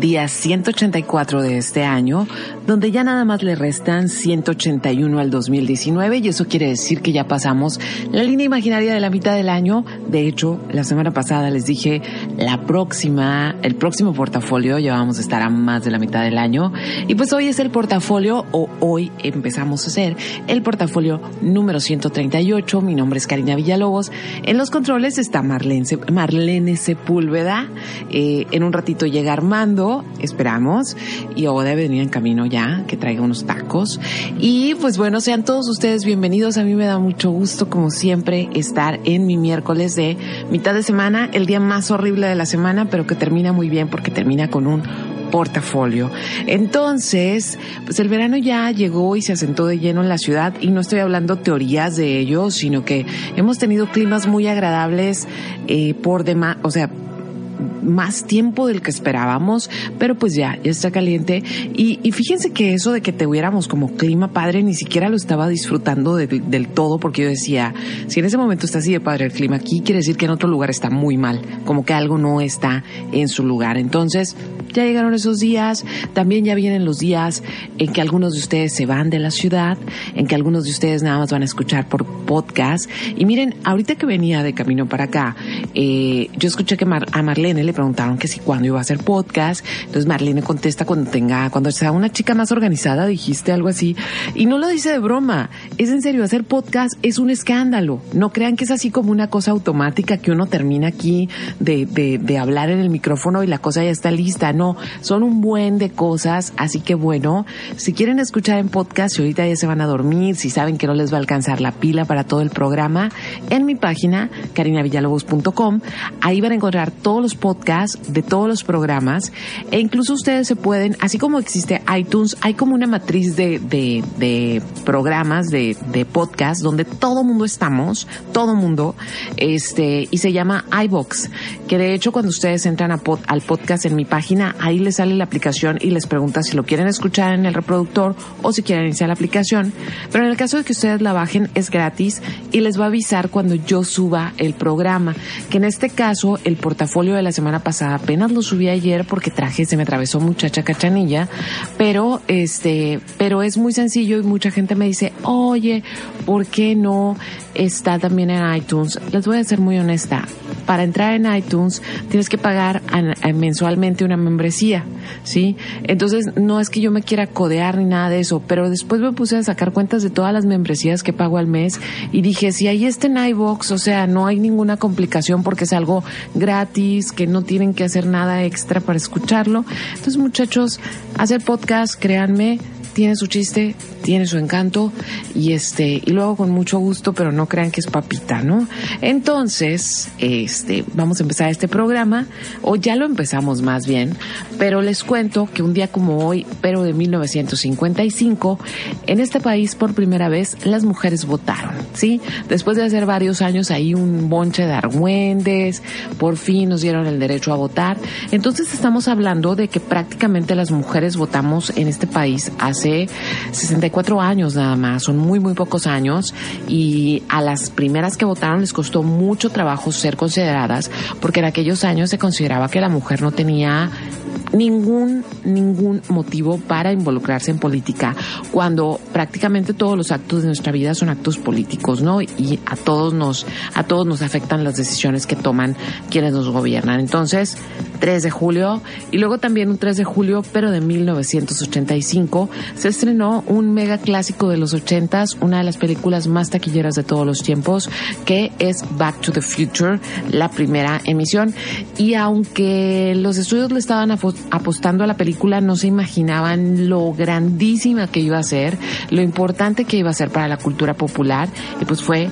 día 184 de este año, donde ya nada más le restan 181 al 2019 y eso quiere decir que ya pasamos la línea imaginaria de la mitad del año. De hecho, la semana pasada les dije la próxima, el próximo portafolio ya vamos a estar a más de la mitad del año y pues hoy es el portafolio o hoy empezamos a hacer el portafolio número 138. Mi nombre es Karina Villalobos. En los controles está Marlene, Marlene Sepúlveda. Eh, en un ratito llega Armando esperamos, y o debe venir en camino ya, que traiga unos tacos. Y pues bueno, sean todos ustedes bienvenidos. A mí me da mucho gusto, como siempre, estar en mi miércoles de mitad de semana, el día más horrible de la semana, pero que termina muy bien porque termina con un portafolio. Entonces, pues el verano ya llegó y se asentó de lleno en la ciudad y no estoy hablando teorías de ello, sino que hemos tenido climas muy agradables eh, por demás, o sea, más tiempo del que esperábamos, pero pues ya, ya está caliente. Y, y fíjense que eso de que te hubiéramos como clima padre, ni siquiera lo estaba disfrutando del todo, porque yo decía, si en ese momento está así de padre el clima aquí, quiere decir que en otro lugar está muy mal, como que algo no está en su lugar. Entonces, ya llegaron esos días, también ya vienen los días en que algunos de ustedes se van de la ciudad, en que algunos de ustedes nada más van a escuchar por podcast. Y miren, ahorita que venía de camino para acá, eh, yo escuché que a Marlene le preguntaron que si cuándo iba a hacer podcast. Entonces Marlene contesta cuando tenga, cuando sea una chica más organizada, dijiste algo así. Y no lo dice de broma. Es en serio, hacer podcast es un escándalo. No crean que es así como una cosa automática que uno termina aquí de, de, de hablar en el micrófono y la cosa ya está lista. No, son un buen de cosas. Así que bueno, si quieren escuchar en podcast, y ahorita ya se van a dormir, si saben que no les va a alcanzar la pila para todo el programa, en mi página, carinavillalobos.com, ahí van a encontrar todos los podcasts de todos los programas e incluso ustedes se pueden, así como existe iTunes, hay como una matriz de, de, programas, de, de podcast, donde todo mundo estamos, todo mundo, este, y se llama iBox, que de hecho cuando ustedes entran a al podcast en mi página, ahí les sale la aplicación y les pregunta si lo quieren escuchar en el reproductor o si quieren iniciar la aplicación. Pero en el caso de que ustedes la bajen, es gratis y les va a avisar cuando yo suba el programa, que en este caso el portafolio de la semana pasada, apenas lo subí ayer porque traje, se me atravesó muchacha cachanilla, pero este, pero es muy sencillo y mucha gente me dice, oye, ¿por qué no está también en iTunes? Les voy a ser muy honesta, para entrar en iTunes tienes que pagar mensualmente una membresía, ¿sí? Entonces, no es que yo me quiera codear ni nada de eso, pero después me puse a sacar cuentas de todas las membresías que pago al mes y dije, si ahí está en iVox, o sea, no hay ninguna complicación porque es algo gratis, que no tienen que hacer nada extra para escucharlo. Entonces, muchachos, hacer podcast, créanme, tiene su chiste, tiene su encanto y este y luego con mucho gusto, pero no crean que es papita, ¿no? Entonces, este, vamos a empezar este programa o ya lo empezamos más bien, pero les cuento que un día como hoy, pero de 1955, en este país por primera vez las mujeres votaron, ¿sí? Después de hacer varios años ahí un bonche de argüendes, por fin nos dieron el derecho a votar. Entonces estamos hablando de que prácticamente las mujeres votamos en este país hace 64 años nada más, son muy, muy pocos años y a las primeras que votaron les costó mucho trabajo ser consideradas porque en aquellos años se consideraba que la mujer no tenía ningún, ningún motivo para involucrarse en política cuando prácticamente todos los actos de nuestra vida son actos políticos, ¿no? Y a todos nos, a todos nos afectan las decisiones que toman quienes nos gobiernan. Entonces, 3 de julio y luego también un 3 de julio, pero de 1985, se estrenó un mega clásico de los 80s, una de las películas más taquilleras de todos los tiempos, que es Back to the Future, la primera emisión. Y aunque los estudios le estaban apostando a la película, no se imaginaban lo grandísima que iba a ser, lo importante que iba a ser para la cultura popular, y pues fue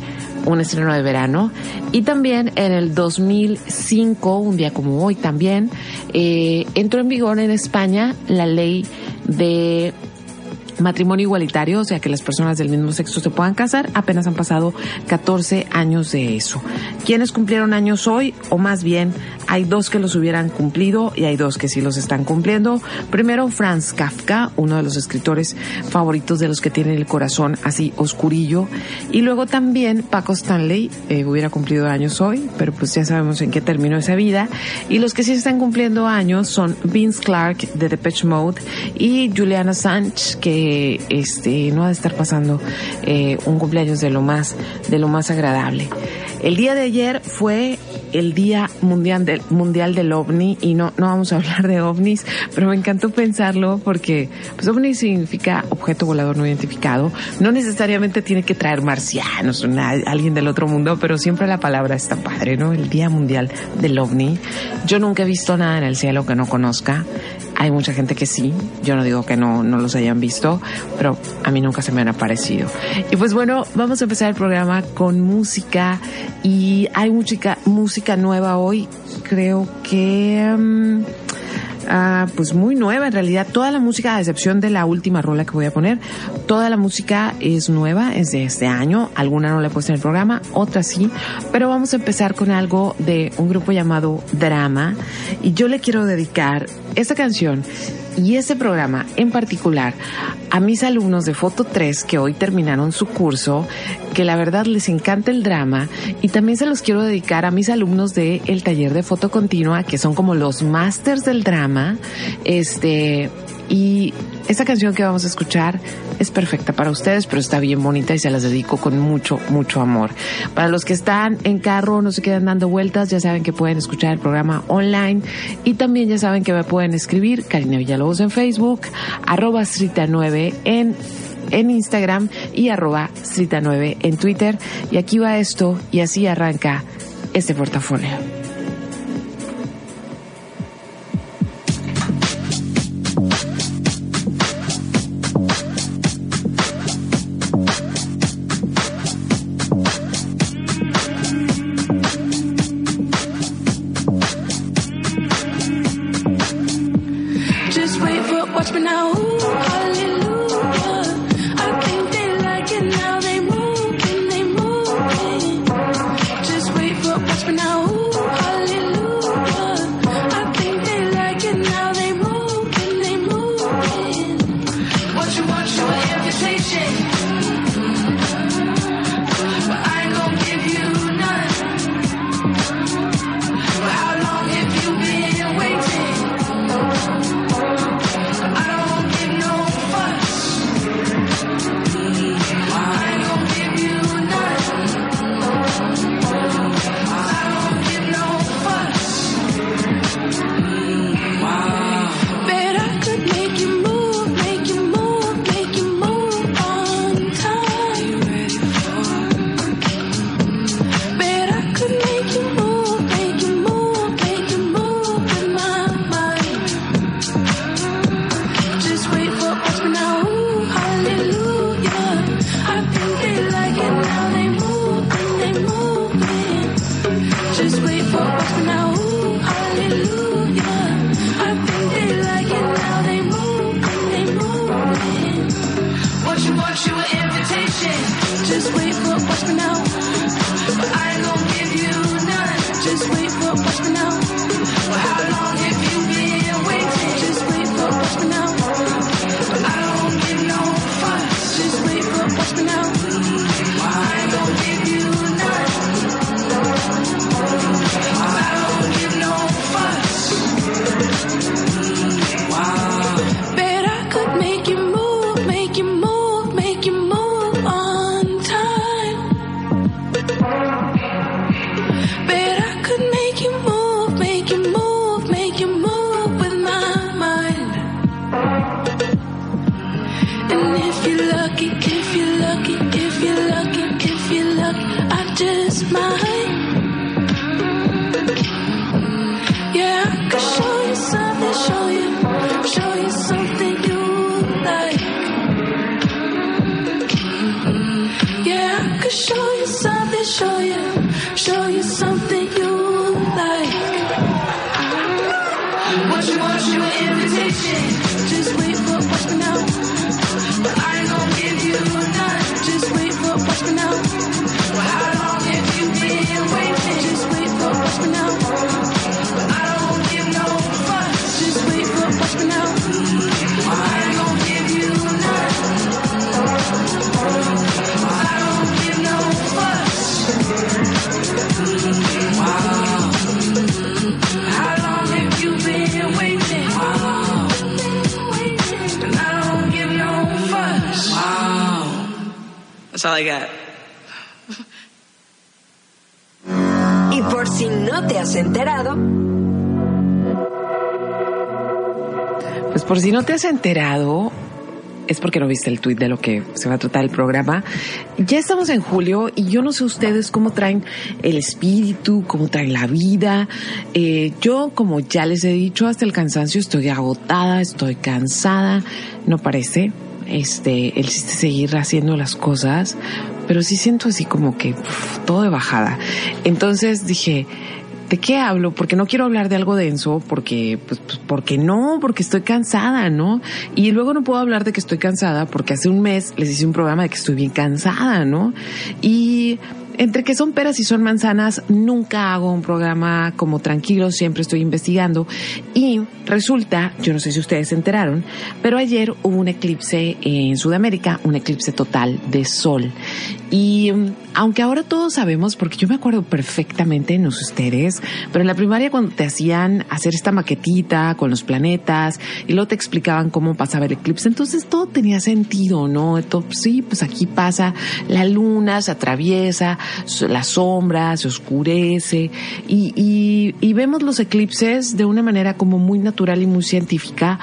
un estreno de verano. Y también en el 2005, un día como hoy también, eh, entró en vigor en España la ley de matrimonio igualitario, o sea que las personas del mismo sexo se puedan casar, apenas han pasado 14 años de eso. ¿Quiénes cumplieron años hoy? O más bien, hay dos que los hubieran cumplido y hay dos que sí los están cumpliendo. Primero, Franz Kafka, uno de los escritores favoritos de los que tienen el corazón así oscurillo. Y luego también Paco Stanley, eh, hubiera cumplido años hoy, pero pues ya sabemos en qué terminó esa vida. Y los que sí están cumpliendo años son Vince Clark de Depeche Mode y Juliana Sánchez, que este no ha de estar pasando eh, un cumpleaños de lo más de lo más agradable. El día de ayer fue el Día Mundial del, Mundial del OVNI y no, no vamos a hablar de ovnis, pero me encantó pensarlo porque pues OVNI significa objeto volador no identificado. No necesariamente tiene que traer marcianos, alguien del otro mundo, pero siempre la palabra está padre, ¿no? El Día Mundial del OVNI. Yo nunca he visto nada en el cielo que no conozca. Hay mucha gente que sí, yo no digo que no, no los hayan visto, pero a mí nunca se me han aparecido. Y pues bueno, vamos a empezar el programa con música. Y hay música, música nueva hoy, creo que... Mm, ah, pues muy nueva en realidad. Toda la música, a excepción de la última rola que voy a poner, toda la música es nueva, es de este año. Alguna no la he puesto en el programa, otra sí. Pero vamos a empezar con algo de un grupo llamado Drama. Y yo le quiero dedicar esta canción y este programa en particular a mis alumnos de Foto 3 que hoy terminaron su curso, que la verdad les encanta el drama y también se los quiero dedicar a mis alumnos de el taller de foto continua que son como los masters del drama, este y esta canción que vamos a escuchar es perfecta para ustedes, pero está bien bonita y se las dedico con mucho, mucho amor. Para los que están en carro, no se quedan dando vueltas, ya saben que pueden escuchar el programa online y también ya saben que me pueden escribir Karina Villalobos en Facebook, arroba Srita9 en en Instagram y arroba Srita9 en Twitter. Y aquí va esto y así arranca este portafolio. watch me now. Ooh. Te has enterado, es porque no viste el tweet de lo que se va a tratar el programa. Ya estamos en julio y yo no sé ustedes cómo traen el espíritu, cómo traen la vida. Eh, yo, como ya les he dicho, hasta el cansancio estoy agotada, estoy cansada, no parece. Este, el seguir haciendo las cosas, pero sí siento así como que todo de bajada. Entonces dije, ¿De qué hablo? Porque no quiero hablar de algo denso, porque, pues, pues, porque no, porque estoy cansada, ¿no? Y luego no puedo hablar de que estoy cansada porque hace un mes les hice un programa de que estoy bien cansada, ¿no? Y entre que son peras y son manzanas, nunca hago un programa como tranquilo, siempre estoy investigando. Y resulta, yo no sé si ustedes se enteraron, pero ayer hubo un eclipse en Sudamérica, un eclipse total de sol. Y um, aunque ahora todos sabemos, porque yo me acuerdo perfectamente, no sé ustedes, pero en la primaria cuando te hacían hacer esta maquetita con los planetas y luego te explicaban cómo pasaba el eclipse, entonces todo tenía sentido, ¿no? Todo, sí, pues aquí pasa la luna, se atraviesa, la sombra se oscurece y, y, y vemos los eclipses de una manera como muy natural y muy científica,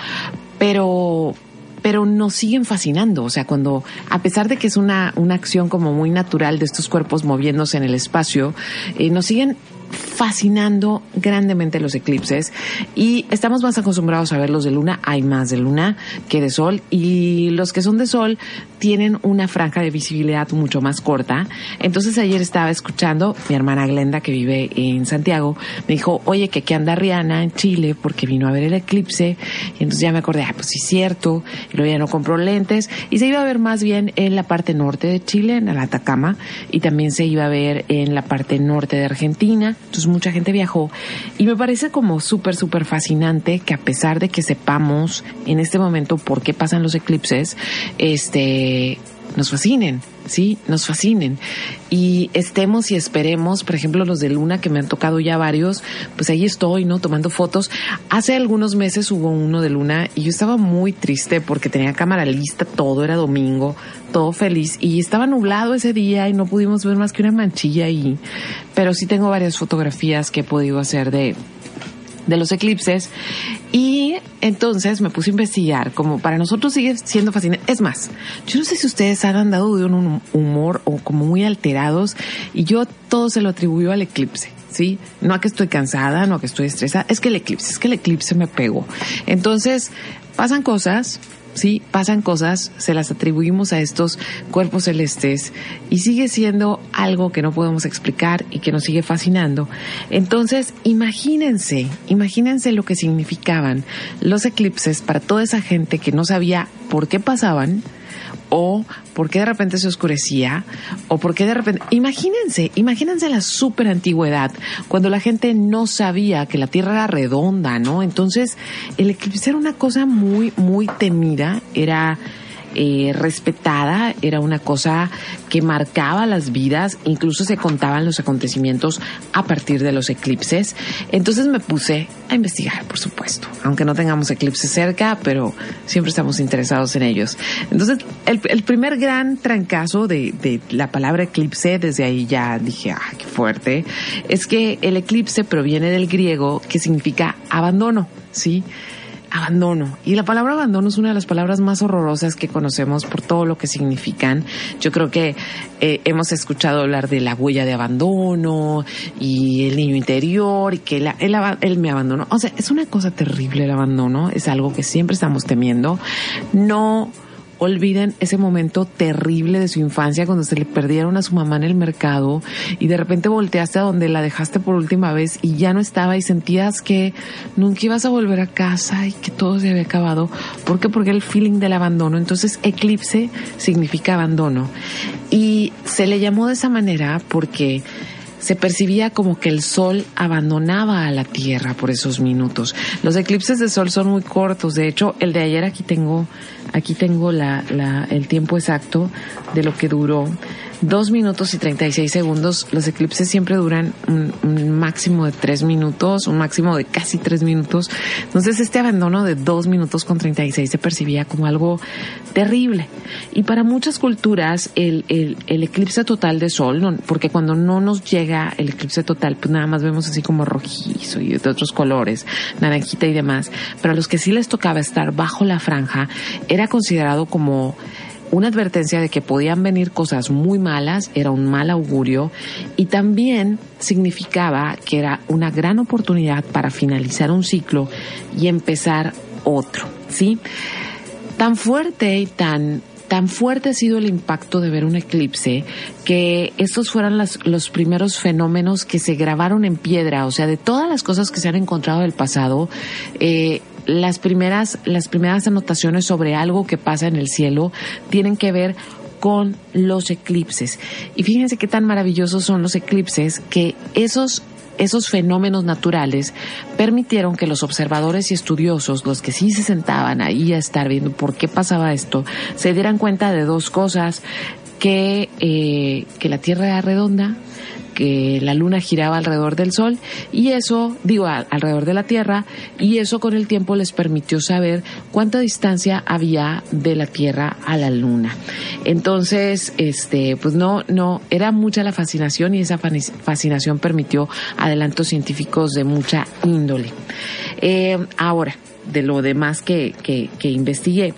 pero pero nos siguen fascinando. O sea, cuando, a pesar de que es una, una acción como muy natural de estos cuerpos moviéndose en el espacio, eh, nos siguen fascinando grandemente los eclipses y estamos más acostumbrados a verlos de luna, hay más de luna que de sol y los que son de sol tienen una franja de visibilidad mucho más corta. Entonces ayer estaba escuchando mi hermana Glenda que vive en Santiago, me dijo, oye, que aquí anda Rihanna en Chile porque vino a ver el eclipse y entonces ya me acordé, ah, pues sí, cierto, y luego ya no compró lentes. Y se iba a ver más bien en la parte norte de Chile, en el Atacama y también se iba a ver en la parte norte de Argentina entonces mucha gente viajó. Y me parece como súper, súper fascinante que a pesar de que sepamos en este momento por qué pasan los eclipses, este, nos fascinen, ¿sí? Nos fascinen. Y estemos y esperemos, por ejemplo, los de Luna, que me han tocado ya varios, pues ahí estoy, ¿no? Tomando fotos. Hace algunos meses hubo uno de Luna y yo estaba muy triste porque tenía cámara lista, todo era domingo, todo feliz y estaba nublado ese día y no pudimos ver más que una manchilla ahí. Pero sí tengo varias fotografías que he podido hacer de, de los eclipses y entonces me puse a investigar, como para nosotros sigue siendo fascinante. Es más, yo no sé si ustedes han andado de un humor o como muy alterados y yo todo se lo atribuyo al eclipse. ¿Sí? No a que estoy cansada, no a que estoy estresada, es que el eclipse, es que el eclipse me pegó. Entonces, pasan cosas, sí, pasan cosas, se las atribuimos a estos cuerpos celestes y sigue siendo algo que no podemos explicar y que nos sigue fascinando. Entonces, imagínense, imagínense lo que significaban los eclipses para toda esa gente que no sabía por qué pasaban o por qué de repente se oscurecía, o por qué de repente, imagínense, imagínense la super antigüedad, cuando la gente no sabía que la Tierra era redonda, ¿no? Entonces, el eclipse era una cosa muy, muy temida, era eh, respetada, era una cosa que marcaba las vidas, incluso se contaban los acontecimientos a partir de los eclipses. Entonces me puse a investigar, por supuesto, aunque no tengamos eclipses cerca, pero siempre estamos interesados en ellos. Entonces, el, primer gran trancazo de, de la palabra eclipse, desde ahí ya dije, ah, qué fuerte, es que el eclipse proviene del griego que significa abandono, ¿sí? Abandono. Y la palabra abandono es una de las palabras más horrorosas que conocemos por todo lo que significan. Yo creo que eh, hemos escuchado hablar de la huella de abandono y el niño interior y que la, él, él me abandonó. O sea, es una cosa terrible el abandono, es algo que siempre estamos temiendo. No olviden ese momento terrible de su infancia cuando se le perdieron a su mamá en el mercado y de repente volteaste a donde la dejaste por última vez y ya no estaba y sentías que nunca ibas a volver a casa y que todo se había acabado. ¿Por qué? Porque el feeling del abandono. Entonces, eclipse significa abandono. Y se le llamó de esa manera porque se percibía como que el sol abandonaba a la Tierra por esos minutos. Los eclipses de sol son muy cortos. De hecho, el de ayer aquí tengo, aquí tengo la, la, el tiempo exacto de lo que duró. Dos minutos y 36 segundos. Los eclipses siempre duran un, máximo de tres minutos, un máximo de casi tres minutos. Entonces este abandono de dos minutos con 36 se percibía como algo terrible. Y para muchas culturas el, el, el eclipse total de sol, porque cuando no nos llega el eclipse total, pues nada más vemos así como rojizo y de otros colores, naranjita y demás. Pero a los que sí les tocaba estar bajo la franja, era considerado como una advertencia de que podían venir cosas muy malas, era un mal augurio y también significaba que era una gran oportunidad para finalizar un ciclo y empezar otro, ¿sí? Tan fuerte y tan tan fuerte ha sido el impacto de ver un eclipse que estos fueron los primeros fenómenos que se grabaron en piedra, o sea, de todas las cosas que se han encontrado del pasado, eh, las primeras, las primeras anotaciones sobre algo que pasa en el cielo tienen que ver con los eclipses. Y fíjense qué tan maravillosos son los eclipses que esos esos fenómenos naturales permitieron que los observadores y estudiosos, los que sí se sentaban ahí a estar viendo por qué pasaba esto, se dieran cuenta de dos cosas, que, eh, que la Tierra era redonda, que la luna giraba alrededor del sol y eso, digo, alrededor de la Tierra y eso con el tiempo les permitió saber cuánta distancia había de la Tierra a la luna. Entonces, este, pues no, no, era mucha la fascinación y esa fascinación permitió adelantos científicos de mucha índole. Eh, ahora, de lo demás que, que, que investigué,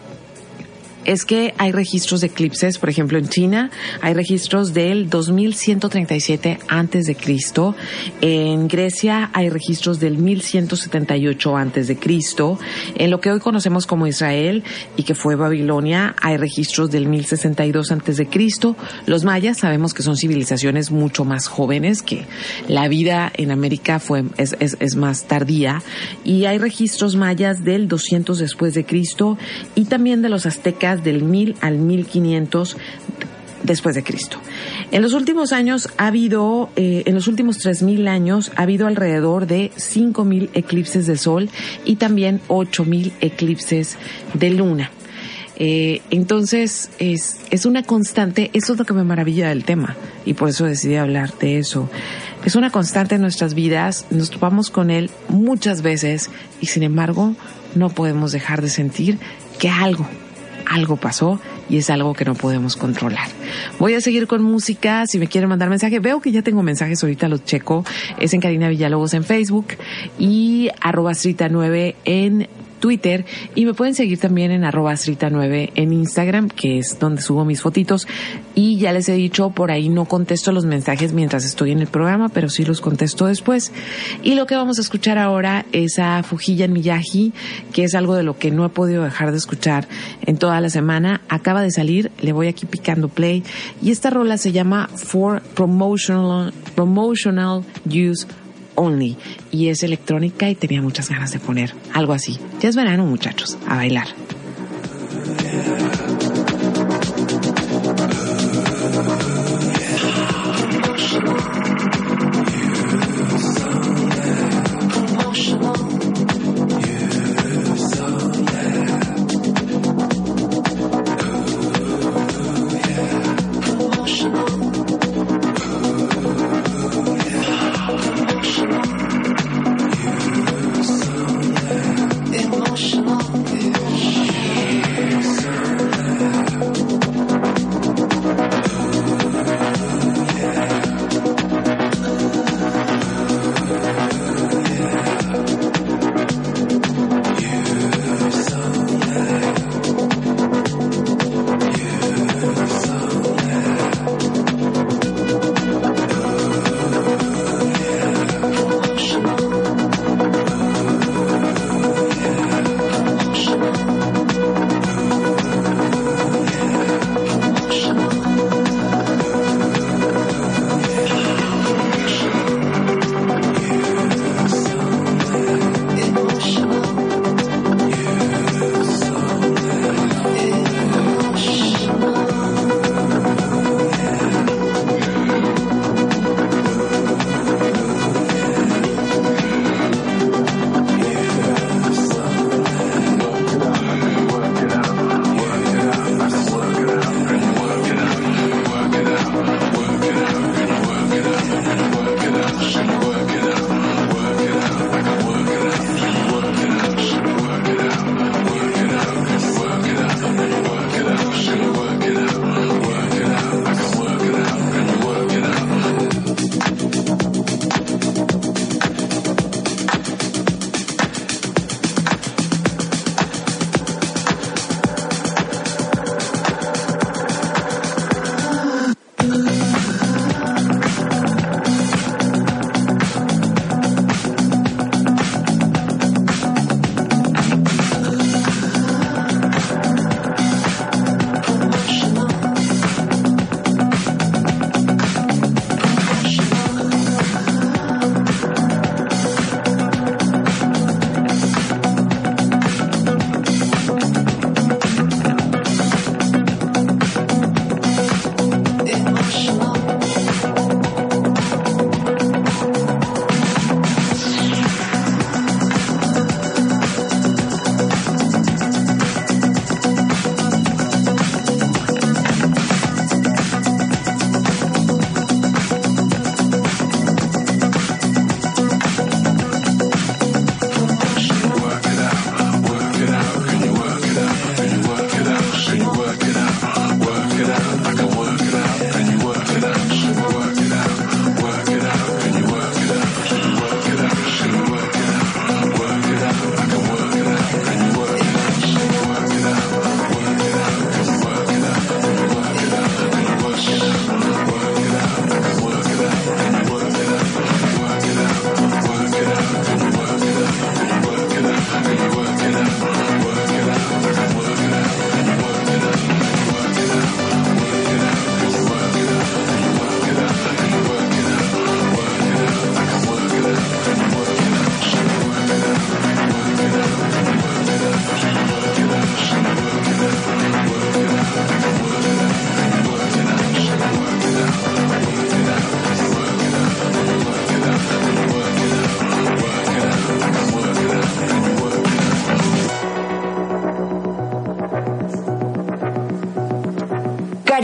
es que hay registros de eclipses, por ejemplo, en China hay registros del 2137 antes de Cristo, en Grecia hay registros del 1178 antes de Cristo, en lo que hoy conocemos como Israel y que fue Babilonia hay registros del 1062 antes de Cristo. Los mayas sabemos que son civilizaciones mucho más jóvenes que la vida en América fue es, es, es más tardía. Y hay registros mayas del 200 después de Cristo y también de los aztecas del 1000 al 1500 después de Cristo. En los últimos años ha habido, eh, en los últimos 3000 años ha habido alrededor de 5000 eclipses de sol y también 8000 eclipses de luna. Eh, entonces es, es una constante, eso es lo que me maravilla del tema y por eso decidí hablar de eso. Es una constante en nuestras vidas, nos topamos con él muchas veces y sin embargo no podemos dejar de sentir que algo, algo pasó y es algo que no podemos controlar. Voy a seguir con música. Si me quieren mandar mensaje, veo que ya tengo mensajes, ahorita los checo. Es en Karina Villalobos en Facebook y arroba 9 en Twitter y me pueden seguir también en arroba 9 en Instagram, que es donde subo mis fotitos. Y ya les he dicho, por ahí no contesto los mensajes mientras estoy en el programa, pero sí los contesto después. Y lo que vamos a escuchar ahora es a Fujilla en Miyagi, que es algo de lo que no he podido dejar de escuchar en toda la semana. Acaba de salir, le voy aquí picando play. Y esta rola se llama For Promotional, Promotional Use Only y es electrónica y tenía muchas ganas de poner algo así. Ya es verano muchachos, a bailar.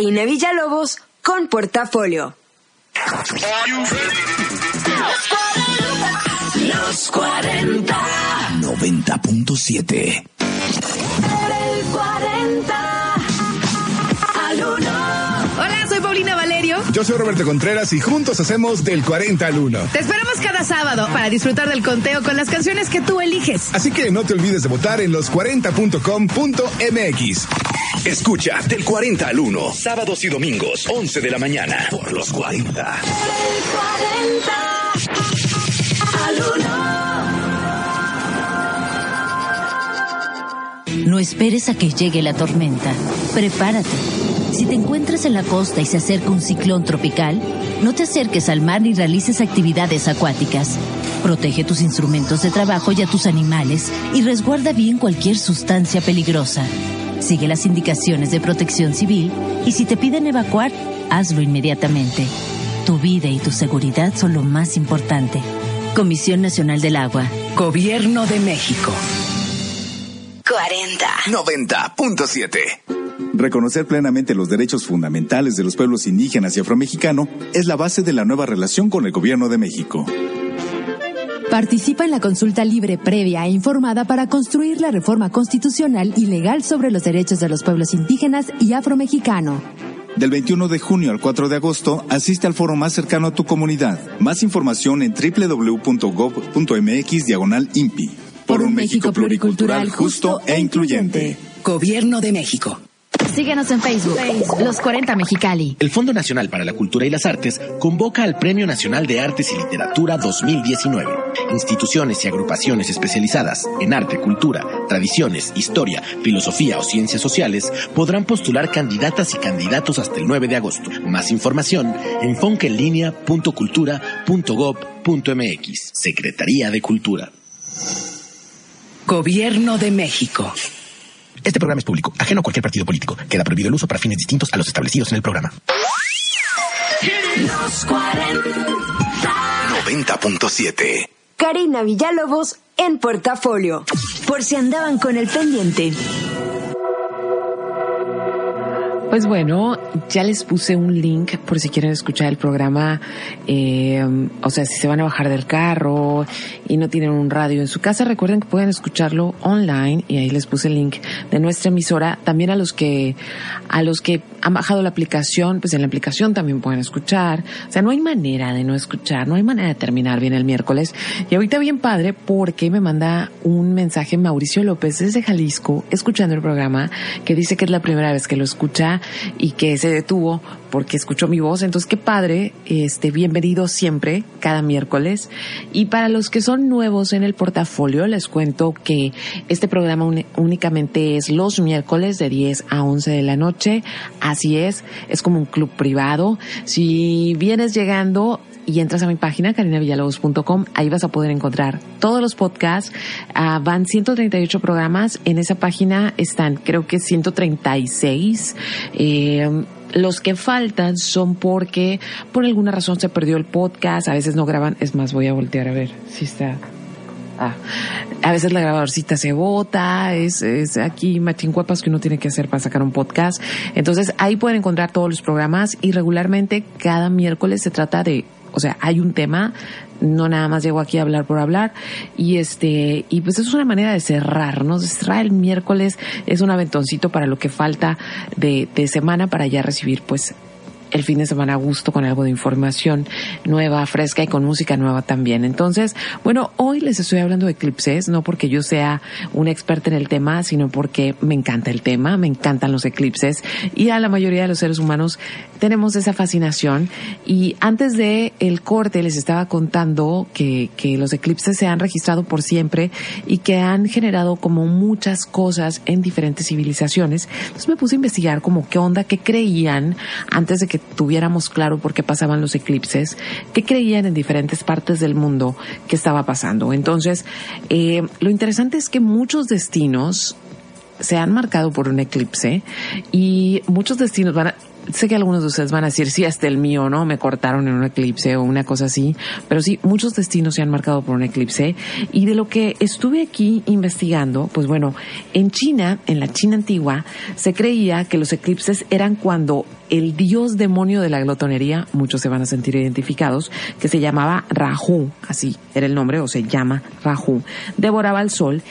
Karina Villalobos con portafolio. Los 40. 90.7. El 40 al 1. Hola, soy Paulina Valerio. Yo soy Roberto Contreras y juntos hacemos del 40 al 1. Te esperamos cada sábado para disfrutar del conteo con las canciones que tú eliges. Así que no te olvides de votar en los40.com.mx. Escucha del 40 al 1. Sábados y domingos, 11 de la mañana. Por los 40. El 40 al 1. No esperes a que llegue la tormenta. Prepárate. Si te encuentras en la costa y se acerca un ciclón tropical, no te acerques al mar ni realices actividades acuáticas. Protege tus instrumentos de trabajo y a tus animales y resguarda bien cualquier sustancia peligrosa. Sigue las indicaciones de protección civil y si te piden evacuar, hazlo inmediatamente. Tu vida y tu seguridad son lo más importante. Comisión Nacional del Agua. Gobierno de México. 40. 90.7. Reconocer plenamente los derechos fundamentales de los pueblos indígenas y afromexicano es la base de la nueva relación con el Gobierno de México. Participa en la consulta libre, previa e informada para construir la reforma constitucional y legal sobre los derechos de los pueblos indígenas y afromexicano. Del 21 de junio al 4 de agosto, asiste al foro más cercano a tu comunidad. Más información en www.gov.mx diagonal INPI. Por un México pluricultural, justo e incluyente. Gobierno de México. Síguenos en Facebook, Los 40 Mexicali. El Fondo Nacional para la Cultura y las Artes convoca al Premio Nacional de Artes y Literatura 2019. Instituciones y agrupaciones especializadas en arte, cultura, tradiciones, historia, filosofía o ciencias sociales podrán postular candidatas y candidatos hasta el 9 de agosto. Más información en foncaenlinea.cultura.gov.mx. Secretaría de Cultura. Gobierno de México. Este programa es público, ajeno a cualquier partido político. Queda prohibido el uso para fines distintos a los establecidos en el programa. Los 40. 90.7. Karina Villalobos en portafolio. Por si andaban con el pendiente. Pues bueno, ya les puse un link por si quieren escuchar el programa. eh, o sea, si se van a bajar del carro y no tienen un radio en su casa, recuerden que pueden escucharlo online y ahí les puse el link de nuestra emisora. También a los que a los que han bajado la aplicación, pues en la aplicación también pueden escuchar. O sea, no hay manera de no escuchar, no hay manera de terminar bien el miércoles. Y ahorita bien padre porque me manda un mensaje Mauricio López desde Jalisco, escuchando el programa, que dice que es la primera vez que lo escucha y que se detuvo porque escuchó mi voz. Entonces, qué padre, este, bienvenido siempre, cada miércoles. Y para los que son nuevos en el portafolio, les cuento que este programa únicamente es los miércoles de 10 a 11 de la noche. Así es, es como un club privado. Si vienes llegando, y entras a mi página, carinavillalobos.com, ahí vas a poder encontrar todos los podcasts. Ah, van 138 programas. En esa página están, creo que 136. Eh, los que faltan son porque por alguna razón se perdió el podcast, a veces no graban, es más, voy a voltear a ver si está. Ah, a veces la grabadorcita se bota, es, es aquí machincuepas que uno tiene que hacer para sacar un podcast. Entonces ahí pueden encontrar todos los programas y regularmente cada miércoles se trata de, o sea, hay un tema, no nada más llego aquí a hablar por hablar y este, y pues es una manera de cerrar, ¿no? Cerrar el miércoles es un aventoncito para lo que falta de, de semana para ya recibir pues el fin de semana a gusto con algo de información nueva, fresca y con música nueva también. Entonces, bueno, hoy les estoy hablando de eclipses, no porque yo sea una experta en el tema, sino porque me encanta el tema, me encantan los eclipses y a la mayoría de los seres humanos tenemos esa fascinación. Y antes de el corte les estaba contando que, que los eclipses se han registrado por siempre y que han generado como muchas cosas en diferentes civilizaciones. Entonces me puse a investigar como qué onda, qué creían antes de que tuviéramos claro por qué pasaban los eclipses, qué creían en diferentes partes del mundo que estaba pasando. Entonces, eh, lo interesante es que muchos destinos se han marcado por un eclipse y muchos destinos van a, sé que algunos de ustedes van a decir, sí, hasta el mío, ¿no? Me cortaron en un eclipse o una cosa así, pero sí, muchos destinos se han marcado por un eclipse. Y de lo que estuve aquí investigando, pues bueno, en China, en la China antigua, se creía que los eclipses eran cuando el dios demonio de la glotonería, muchos se van a sentir identificados, que se llamaba Rahu, así era el nombre, o se llama Rahu, devoraba el sol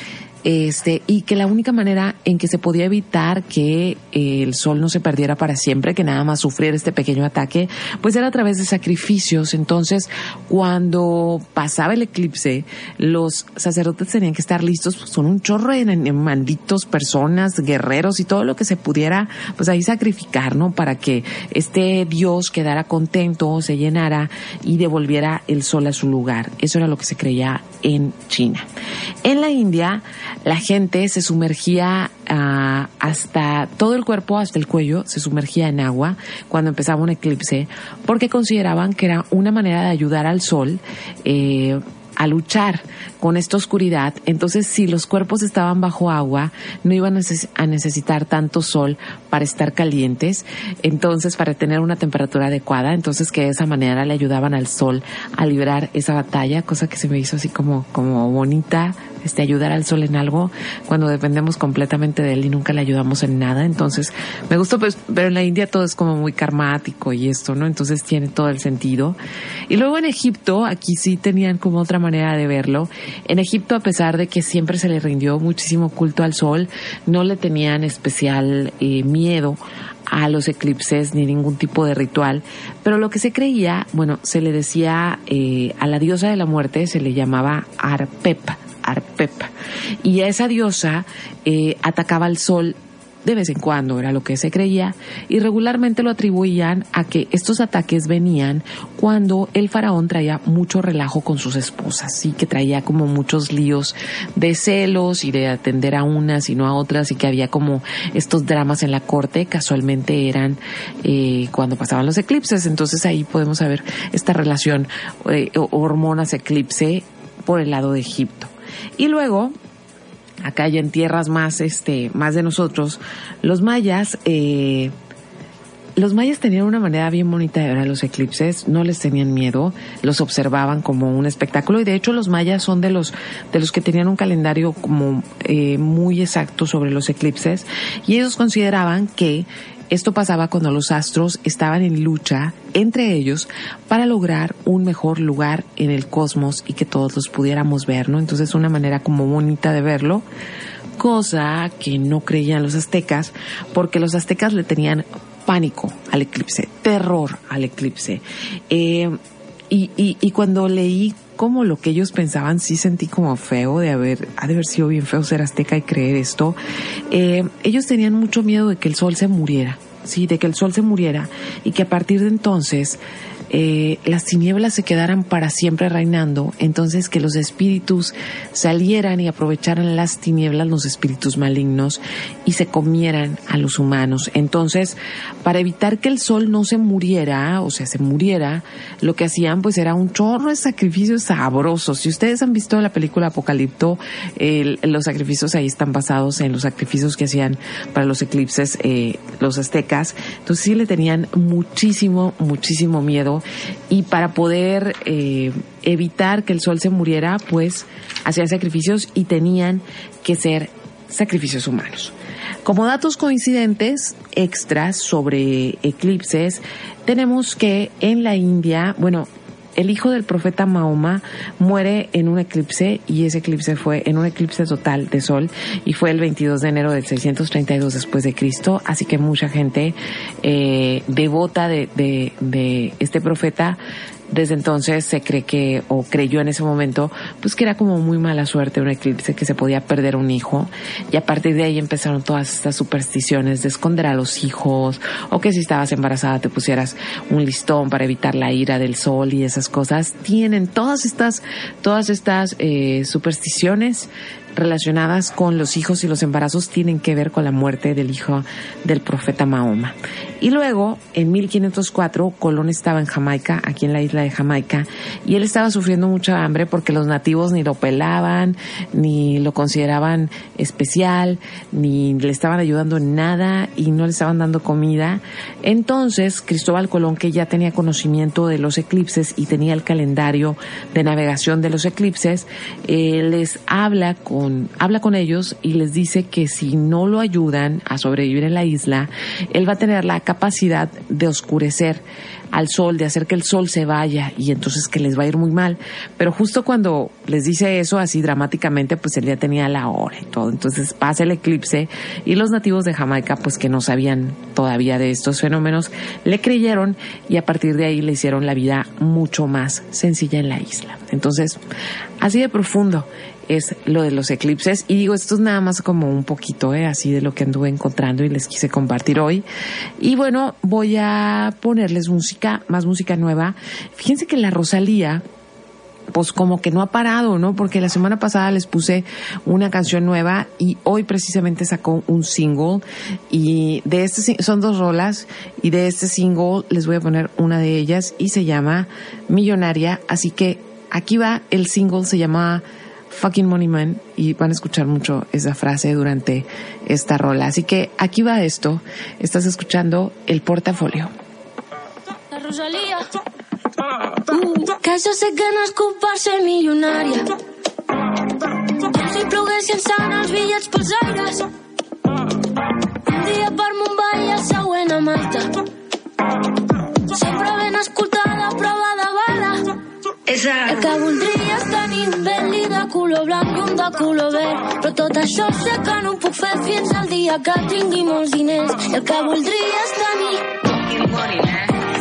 este, y que la única manera en que se podía evitar que eh, el sol no se perdiera para siempre, que nada más sufriera este pequeño ataque, pues era a través de sacrificios. Entonces, cuando pasaba el eclipse, los sacerdotes tenían que estar listos, pues, son un chorro de malditos personas, guerreros y todo lo que se pudiera, pues ahí sacrificar, ¿no? Para que este Dios quedara contento, se llenara y devolviera el sol a su lugar. Eso era lo que se creía en China. En la India, la gente se sumergía ah, hasta todo el cuerpo, hasta el cuello, se sumergía en agua cuando empezaba un eclipse, porque consideraban que era una manera de ayudar al sol eh, a luchar con esta oscuridad, entonces si los cuerpos estaban bajo agua, no iban a necesitar tanto sol para estar calientes, entonces para tener una temperatura adecuada, entonces que de esa manera le ayudaban al sol a librar esa batalla, cosa que se me hizo así como, como bonita, este, ayudar al sol en algo cuando dependemos completamente de él y nunca le ayudamos en nada. Entonces, me gustó, pues, pero en la India todo es como muy karmático y esto, ¿no? Entonces tiene todo el sentido. Y luego en Egipto, aquí sí tenían como otra manera de verlo. En Egipto, a pesar de que siempre se le rindió muchísimo culto al sol, no le tenían especial eh, miedo a los eclipses ni ningún tipo de ritual, pero lo que se creía, bueno, se le decía eh, a la diosa de la muerte, se le llamaba Arpepa Arpep. Y esa diosa eh, atacaba al sol de vez en cuando, era lo que se creía, y regularmente lo atribuían a que estos ataques venían cuando el faraón traía mucho relajo con sus esposas, y que traía como muchos líos de celos y de atender a unas y no a otras, y que había como estos dramas en la corte, casualmente eran eh, cuando pasaban los eclipses, entonces ahí podemos saber esta relación eh, hormonas-eclipse por el lado de Egipto. Y luego, acá ya en tierras más, este, más de nosotros, los mayas, eh, los mayas tenían una manera bien bonita de ver a los eclipses, no les tenían miedo, los observaban como un espectáculo y de hecho los mayas son de los de los que tenían un calendario como eh, muy exacto sobre los eclipses y ellos consideraban que esto pasaba cuando los astros estaban en lucha entre ellos para lograr un mejor lugar en el cosmos y que todos los pudiéramos ver, ¿no? Entonces una manera como bonita de verlo, cosa que no creían los aztecas, porque los aztecas le tenían pánico al eclipse, terror al eclipse. Eh, y, y, cuando leí como lo que ellos pensaban, sí sentí como feo de haber, ha de haber sido bien feo ser azteca y creer esto. Eh, ellos tenían mucho miedo de que el sol se muriera, sí, de que el sol se muriera y que a partir de entonces eh, las tinieblas se quedaran para siempre reinando, entonces que los espíritus salieran y aprovecharan las tinieblas, los espíritus malignos, y se comieran a los humanos. Entonces, para evitar que el sol no se muriera, o sea, se muriera, lo que hacían pues era un chorro de sacrificios sabrosos. Si ustedes han visto la película Apocalipto, los sacrificios ahí están basados en los sacrificios que hacían para los eclipses eh, los aztecas. Entonces sí le tenían muchísimo, muchísimo miedo y para poder eh, evitar que el sol se muriera, pues hacían sacrificios y tenían que ser sacrificios humanos. Como datos coincidentes extras sobre eclipses, tenemos que en la India, bueno, el hijo del profeta Mahoma muere en un eclipse y ese eclipse fue en un eclipse total de sol y fue el 22 de enero del 632 después de Cristo, así que mucha gente eh, devota de, este profeta desde entonces se cree que, o creyó en ese momento, pues que era como muy mala suerte un eclipse, que se podía perder un hijo. Y a partir de ahí empezaron todas estas supersticiones de esconder a los hijos, o que si estabas embarazada te pusieras un listón para evitar la ira del sol y esas cosas. Tienen todas estas, todas estas eh, supersticiones relacionadas con los hijos y los embarazos tienen que ver con la muerte del hijo del profeta Mahoma. Y luego, en 1504, Colón estaba en Jamaica, aquí en la isla de Jamaica, y él estaba sufriendo mucha hambre porque los nativos ni lo pelaban, ni lo consideraban especial, ni le estaban ayudando en nada y no le estaban dando comida. Entonces, Cristóbal Colón, que ya tenía conocimiento de los eclipses y tenía el calendario de navegación de los eclipses, eh, les habla con, habla con ellos y les dice que si no lo ayudan a sobrevivir en la isla, él va a tener la capacidad de oscurecer al sol, de hacer que el sol se vaya y entonces que les va a ir muy mal. Pero justo cuando les dice eso así dramáticamente, pues él ya tenía la hora y todo. Entonces pasa el eclipse y los nativos de Jamaica, pues que no sabían todavía de estos fenómenos, le creyeron y a partir de ahí le hicieron la vida mucho más sencilla en la isla. Entonces, así de profundo es lo de los eclipses. Y digo, esto es nada más como un poquito, ¿eh? así de lo que anduve encontrando y les quise compartir hoy. Y bueno, voy a ponerles música, más música nueva. Fíjense que la Rosalía, pues como que no ha parado, ¿no? Porque la semana pasada les puse una canción nueva y hoy precisamente sacó un single y de este son dos rolas y de este single les voy a poner una de ellas y se llama Millonaria, así que aquí va el single se llama fucking money man y van a escuchar mucho esa frase durante esta rola. Así que aquí va esto. Estás escuchando el portafolio. La Rosalía. Uh, que jo sé que no és culpa ser milionària. Com si ploguessin sant els bitllets pels aires. Un dia per Mumbai i el següent a Malta. Sempre ben escoltada, prova de bala. Esa. El que voldria color blanc i un de color verd. Però tot això sé que no ho puc fer fins al dia que tingui molts diners. I el que voldria és tenir...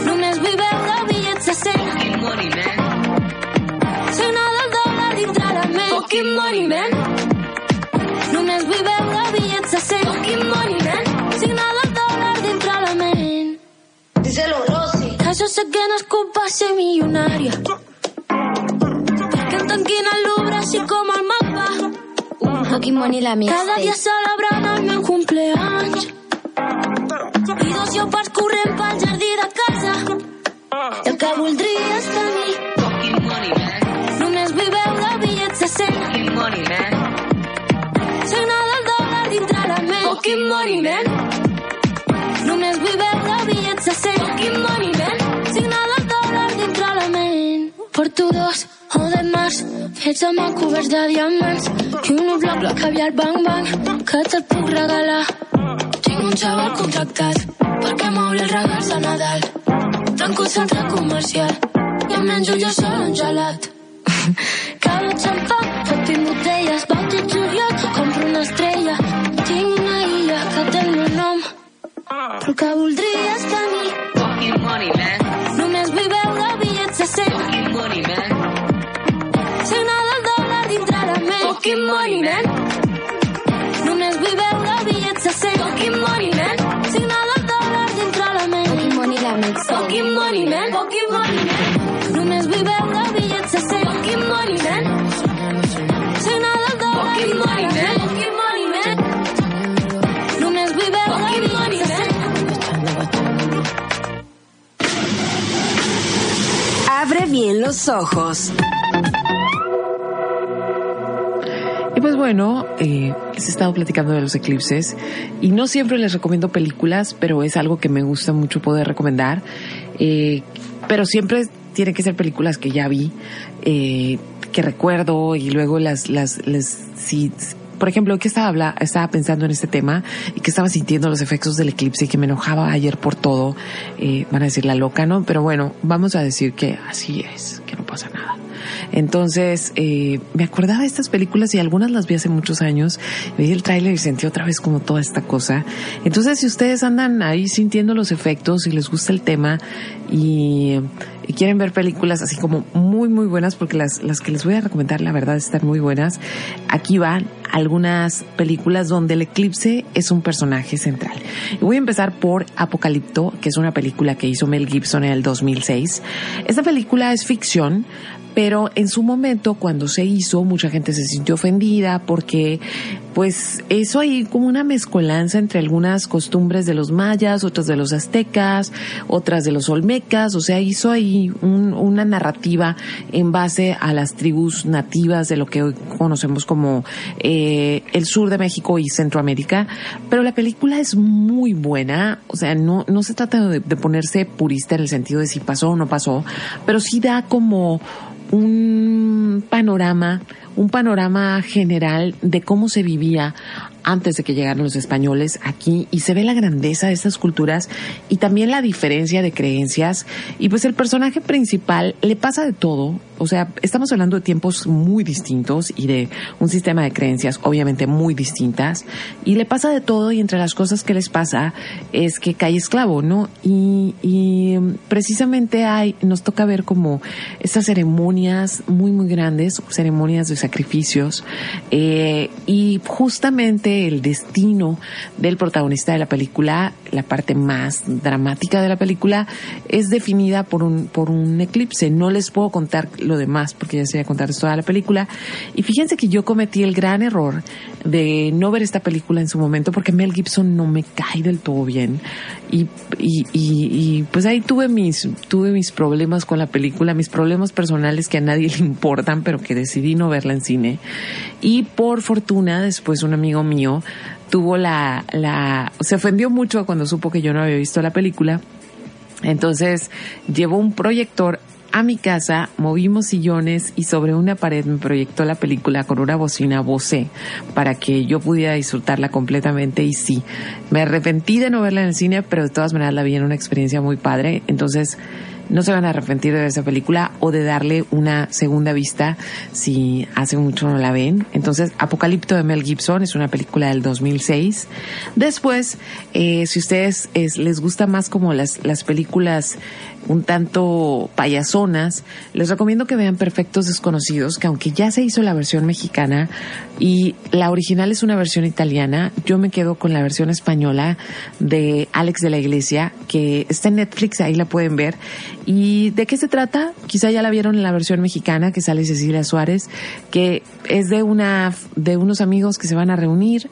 Només vull veure bitllets de 100. Signar del dòlar dintre la ment. Fucking money, man. Només vull veure bitllets de 100. Fucking money, man. Signar del dòlar dintre la ment. Díselo, Rosy. Que jo sé que no és culpa ser milionària. Tanquin al Louvre així com el mapa. Fucking money la mixtape. Cada dia celebrant el meu cumpleaños. I dos llopars corrent pel jardí de casa. I el que voldria és tenir. Només vull veure bitllets de 100. Signar del dòlar dintre la ment. Fucking money, man. Només vull veure bitllets de 100. Fucking money, man. Signar del dòlar dintre la ment. Porto dos o de març, fets amb el coberts de diamants i un bloc de caviar bang bang que te'l puc regalar. Tinc un xaval contractat perquè m'obri els regals de Nadal. Tanco el centre comercial i em menjo jo sol un gelat. Cada xampà, tot i botelles, vaig a juliol, compro una estrella. Tinc una illa que té el meu nom, però que voldria és bien los ojos. Y pues bueno, eh, les he estado platicando de los eclipses y no siempre les recomiendo películas, pero es algo que me gusta mucho poder recomendar. Eh, pero siempre tienen que ser películas que ya vi, eh, que recuerdo y luego las, las, les, si, por ejemplo, que estaba, habla, estaba pensando en este tema y que estaba sintiendo los efectos del eclipse y que me enojaba ayer por todo, eh, van a decir la loca, ¿no? Pero bueno, vamos a decir que así es, que no pasa nada. Entonces, eh, me acordaba de estas películas y algunas las vi hace muchos años. Vi el tráiler y sentí otra vez como toda esta cosa. Entonces, si ustedes andan ahí sintiendo los efectos y les gusta el tema y, quieren ver películas así como muy, muy buenas, porque las, las que les voy a recomendar, la verdad, están muy buenas. Aquí van algunas películas donde el eclipse es un personaje central. Voy a empezar por Apocalipto, que es una película que hizo Mel Gibson en el 2006. Esta película es ficción, pero en su momento cuando se hizo mucha gente se sintió ofendida porque pues eso hay como una mezcolanza entre algunas costumbres de los mayas, otras de los aztecas, otras de los olmecas, o sea, hizo ahí una narrativa en base a las tribus nativas de lo que hoy conocemos como eh, el sur de México y Centroamérica, pero la película es muy buena, o sea, no, no se trata de, de ponerse purista en el sentido de si pasó o no pasó, pero sí da como un panorama, un panorama general de cómo se vivía antes de que llegaran los españoles aquí y se ve la grandeza de estas culturas y también la diferencia de creencias. Y pues el personaje principal le pasa de todo, o sea, estamos hablando de tiempos muy distintos y de un sistema de creencias obviamente muy distintas. Y le pasa de todo y entre las cosas que les pasa es que cae esclavo, ¿no? Y, y precisamente hay, nos toca ver como estas ceremonias muy muy grandes, ceremonias de sacrificios eh, y justamente el destino del protagonista de la película, la parte más dramática de la película, es definida por un, por un eclipse. No les puedo contar lo demás porque ya se voy a contar toda la película. Y fíjense que yo cometí el gran error de no ver esta película en su momento porque Mel Gibson no me cae del todo bien. Y, y, y, pues ahí tuve mis, tuve mis problemas con la película, mis problemas personales que a nadie le importan, pero que decidí no verla en cine. Y por fortuna, después un amigo mío tuvo la, se ofendió mucho cuando supo que yo no había visto la película. Entonces llevó un proyector a mi casa, movimos sillones y sobre una pared me proyectó la película con una bocina Bose para que yo pudiera disfrutarla completamente y sí, me arrepentí de no verla en el cine, pero de todas maneras la vi en una experiencia muy padre. Entonces, no se van a arrepentir de esa película o de darle una segunda vista si hace mucho no la ven. Entonces, Apocalipto de Mel Gibson es una película del 2006. Después, eh, si ustedes les gusta más como las, las películas un tanto payasonas, les recomiendo que vean Perfectos Desconocidos, que aunque ya se hizo la versión mexicana y la original es una versión italiana, yo me quedo con la versión española de Alex de la Iglesia, que está en Netflix, ahí la pueden ver. ¿Y de qué se trata? Quizá ya la vieron en la versión mexicana, que sale Cecilia Suárez, que es de una, de unos amigos que se van a reunir,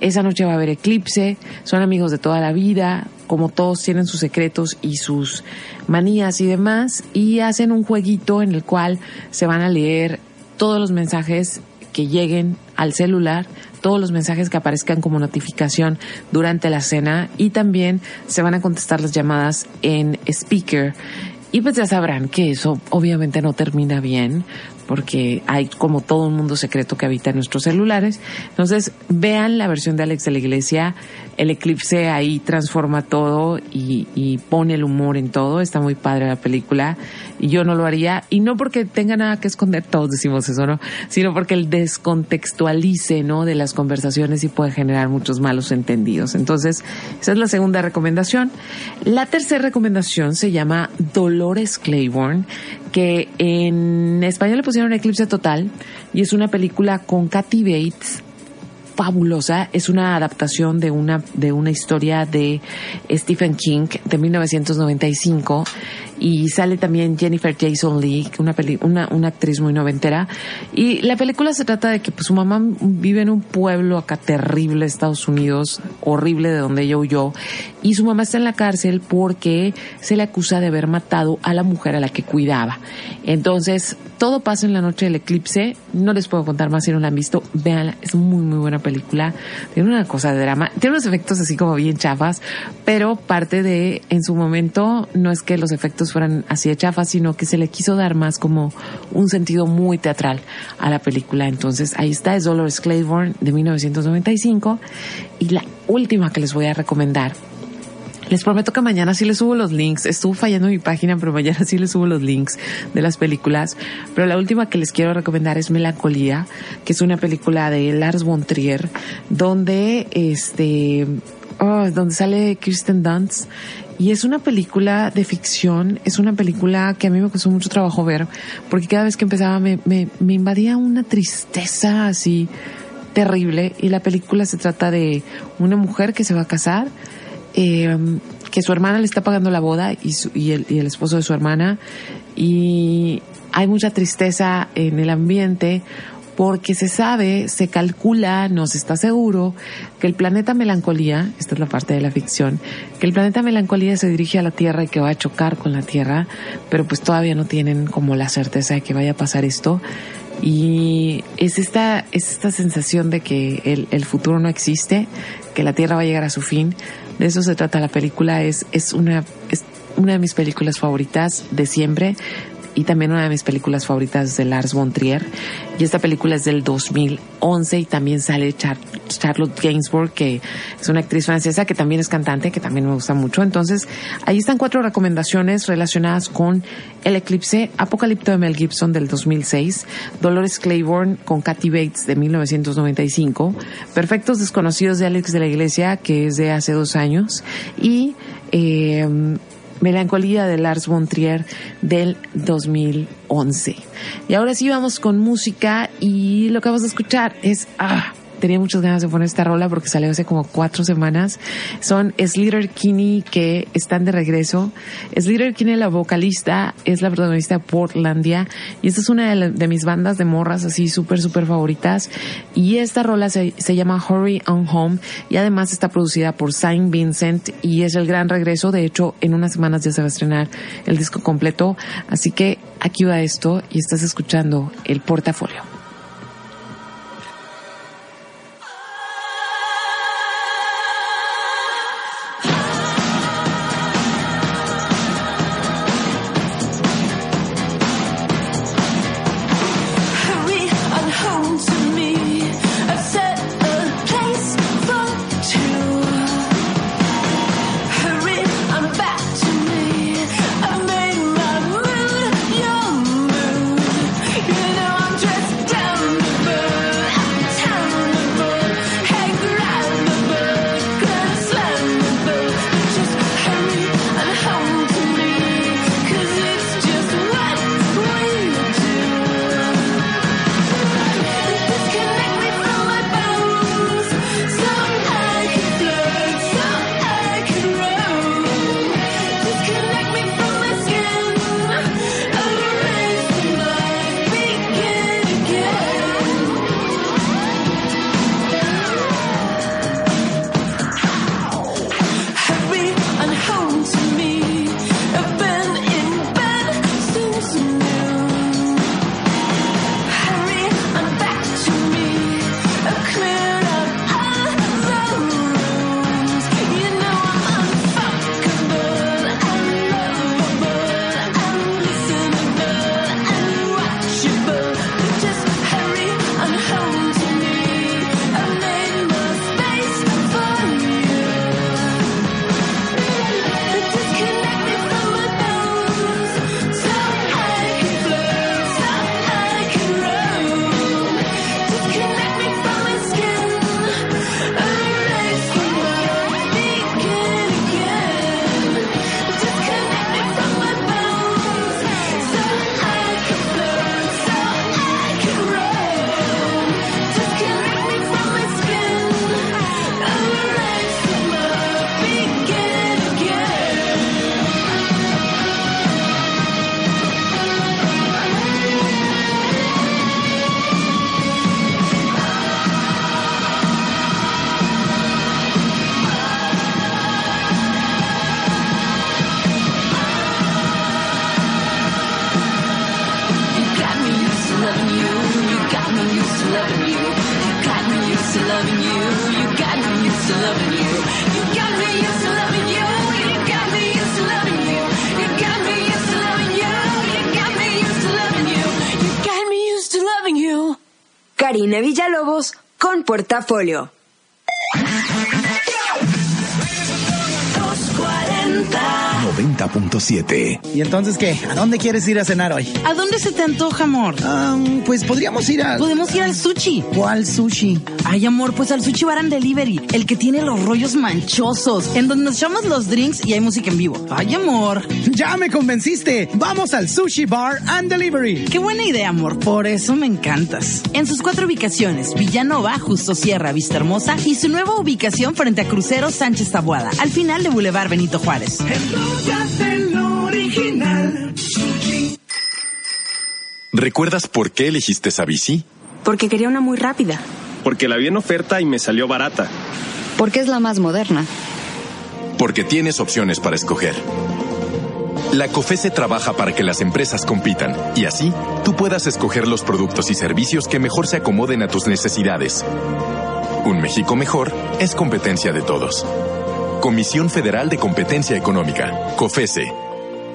esa noche va a haber eclipse, son amigos de toda la vida, como todos tienen sus secretos y sus manías y demás, y hacen un jueguito en el cual se van a leer todos los mensajes que lleguen al celular, todos los mensajes que aparezcan como notificación durante la cena y también se van a contestar las llamadas en speaker. Y pues ya sabrán que eso obviamente no termina bien, porque hay como todo un mundo secreto que habita en nuestros celulares. Entonces, vean la versión de Alex de la Iglesia. El eclipse ahí transforma todo y, pone el humor en todo. Está muy padre la película. Y yo no lo haría. Y no porque tenga nada que esconder, todos decimos eso, ¿no? Sino porque el descontextualice, ¿no? De las conversaciones y puede generar muchos malos entendidos. Entonces, esa es la segunda recomendación. La tercera recomendación se llama Dolores Claiborne, que en español le pusieron Eclipse Total y es una película con Kathy Bates fabulosa. Es una adaptación de una, de una historia de Stephen King de 1995 y sale también Jennifer Jason Leigh, una, una, una actriz muy noventera. Y la película se trata de que pues, su mamá vive en un pueblo acá terrible, Estados Unidos, horrible de donde ella huyó, y su mamá está en la cárcel porque se le acusa de haber matado a la mujer a la que cuidaba. Entonces, todo pasa en la noche del eclipse. No les puedo contar más si no la han visto. Véanla, es muy, muy buena película. Tiene una cosa de drama. Tiene unos efectos así como bien chafas, pero parte de, en su momento, no es que los efectos fueran así de chafas, sino que se le quiso dar más como un sentido muy teatral a la película. Entonces, ahí está, es Dolores Claiborne de 1995. Y la última que les voy a recomendar les prometo que mañana sí les subo los links. Estuvo fallando mi página, pero mañana sí les subo los links de las películas. Pero la última que les quiero recomendar es Melancolía, que es una película de Lars von Trier, donde este, oh, donde sale Kirsten Dunst. Y es una película de ficción, es una película que a mí me costó mucho trabajo ver, porque cada vez que empezaba me, me, me invadía una tristeza así terrible. Y la película se trata de una mujer que se va a casar, eh, que su hermana le está pagando la boda y, su- y el, y el esposo de su hermana y hay mucha tristeza en el ambiente porque se sabe, se calcula, no se está seguro, que el planeta melancolía, esta es la parte de la ficción, que el planeta melancolía se dirige a la Tierra y que va a chocar con la Tierra, pero pues todavía no tienen como la certeza de que vaya a pasar esto. Y es esta, es esta sensación de que el, el futuro no existe, que la Tierra va a llegar a su fin. De eso se trata la película. Es, es una, es una de mis películas favoritas de siempre y también una de mis películas favoritas de Lars von Trier. Y esta película es del 2011 y también sale Char- Charlotte Gainsbourg, que es una actriz francesa que también es cantante, que también me gusta mucho. Entonces, ahí están cuatro recomendaciones relacionadas con El Eclipse, Apocalipto de Mel Gibson del 2006, Dolores Claiborne con Kathy Bates de 1995, Perfectos Desconocidos de Alex de la Iglesia, que es de hace dos años, y eh, Melancolía de Lars von Trier del 2011. Y ahora sí vamos con música y lo que vamos a escuchar es... Ah, tenía muchas ganas de poner esta rola porque salió hace como cuatro semanas. Son Slater Kinney que están de regreso. Slater Kinney, la vocalista, es la protagonista de Portlandia y esta es una de, mis bandas de morras así súper, súper favoritas. Y esta rola se, se llama Hurry on Home y además está producida por Saint Vincent y es el gran regreso. De hecho, en unas semanas ya se va a estrenar el disco completo. Así que aquí va esto y estás escuchando el portafolio. Portafolio. 90.7. ¿Y entonces qué? ¿A dónde quieres ir a cenar hoy? ¿A dónde se te antoja, amor? pues podríamos ir a... Podemos ir al sushi. ¿Cuál sushi? Ay, amor, pues al sushi bar and delivery. El que tiene los rollos manchosos, en donde nos echamos los drinks y hay música en vivo. Ay, amor. Ya me convenciste. Vamos al Sushi Bar and Delivery. Qué buena idea, amor. Por eso me encantas. En sus cuatro ubicaciones, Villanova, Justo Sierra, Vista Hermosa y su nueva ubicación frente a Crucero Sánchez Tabuada, al final de Boulevard Benito Juárez. original. ¿Recuerdas por qué elegiste esa bici? Porque quería una muy rápida. Porque la vi en oferta y me salió barata. Porque es la más moderna. Porque tienes opciones para escoger. La COFESE trabaja para que las empresas compitan y así tú puedas escoger los productos y servicios que mejor se acomoden a tus necesidades. Un México mejor es competencia de todos. Comisión Federal de Competencia Económica, COFESE.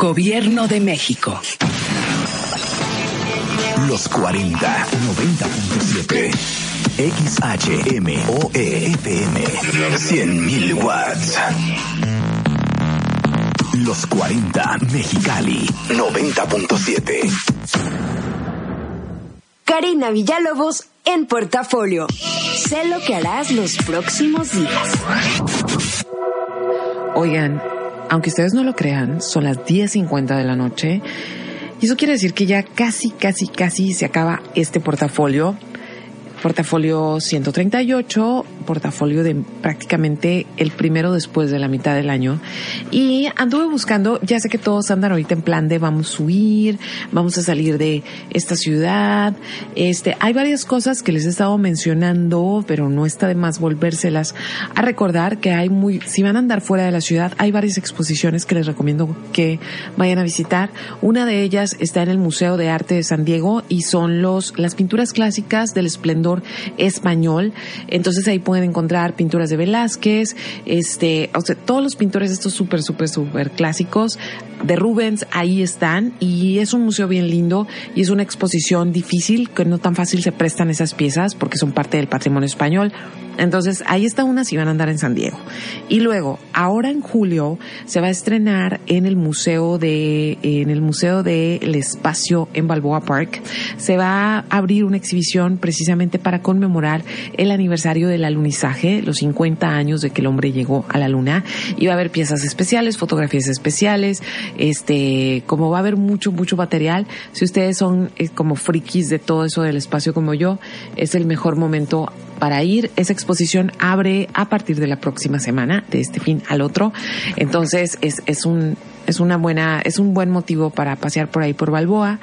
Gobierno de México. Los 40 90.7 XHMOE FM 100.000 watts. Los 40 Mexicali 90.7 Karina Villalobos en portafolio. Sé lo que harás los próximos días. Oigan, aunque ustedes no lo crean, son las 10.50 de la noche. Y eso quiere decir que ya casi, casi, casi se acaba este portafolio. Portafolio 138, portafolio de prácticamente el primero después de la mitad del año. Y anduve buscando, ya sé que todos andan ahorita en plan de vamos a huir, vamos a salir de esta ciudad. Este, hay varias cosas que les he estado mencionando, pero no está de más volvérselas a recordar que hay muy, si van a andar fuera de la ciudad, hay varias exposiciones que les recomiendo que vayan a visitar. Una de ellas está en el Museo de Arte de San Diego y son los, las pinturas clásicas del esplendor español. Entonces ahí pueden encontrar pinturas de Velázquez, este, o sea, todos los pintores estos súper, súper, súper clásicos de Rubens ahí están y es un museo bien lindo y es una exposición difícil que no tan fácil se prestan esas piezas porque son parte del patrimonio español. Entonces, ahí está una si van a andar en San Diego. Y luego, ahora en julio se va a estrenar en el Museo de en el Museo del Espacio en Balboa Park. Se va a abrir una exhibición precisamente para conmemorar el aniversario del alunizaje, los 50 años de que el hombre llegó a la luna. Y va a haber piezas especiales, fotografías especiales, este, como va a haber mucho mucho material, si ustedes son eh, como frikis de todo eso del espacio como yo, es el mejor momento para ir. Esa exposición abre a partir de la próxima semana, de este fin al otro. Entonces es, es un, es una buena, es un buen motivo para pasear por ahí por Balboa.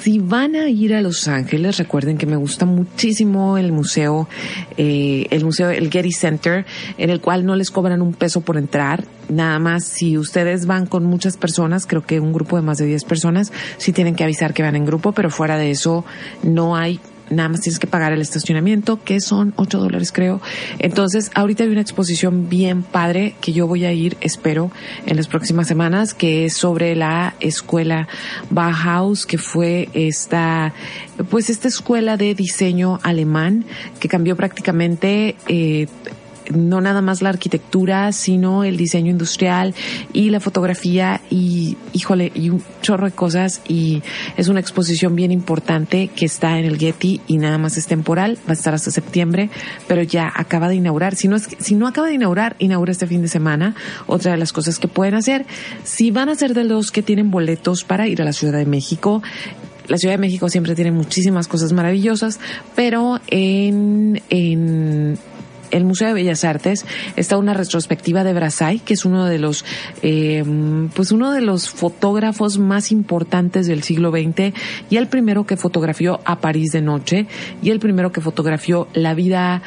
Si van a ir a Los Ángeles, recuerden que me gusta muchísimo el museo, eh, el museo, el Getty Center, en el cual no les cobran un peso por entrar. Nada más, si ustedes van con muchas personas, creo que un grupo de más de 10 personas, sí tienen que avisar que van en grupo, pero fuera de eso no hay nada más tienes que pagar el estacionamiento, que son 8 dólares creo. Entonces, ahorita hay una exposición bien padre que yo voy a ir, espero, en las próximas semanas, que es sobre la escuela Bauhaus, que fue esta, pues esta escuela de diseño alemán que cambió prácticamente eh, no nada más la arquitectura, sino el diseño industrial y la fotografía y, híjole, y un chorro de cosas y es una exposición bien importante que está en el Getty y nada más es temporal, va a estar hasta septiembre, pero ya acaba de inaugurar. Si no es, si no acaba de inaugurar, inaugura este fin de semana. Otra de las cosas que pueden hacer, si van a ser de los que tienen boletos para ir a la Ciudad de México, la Ciudad de México siempre tiene muchísimas cosas maravillosas, pero en, en el Museo de Bellas Artes está una retrospectiva de Brassai, que es uno de los, eh, pues uno de los fotógrafos más importantes del siglo XX y el primero que fotografió a París de noche y el primero que fotografió la vida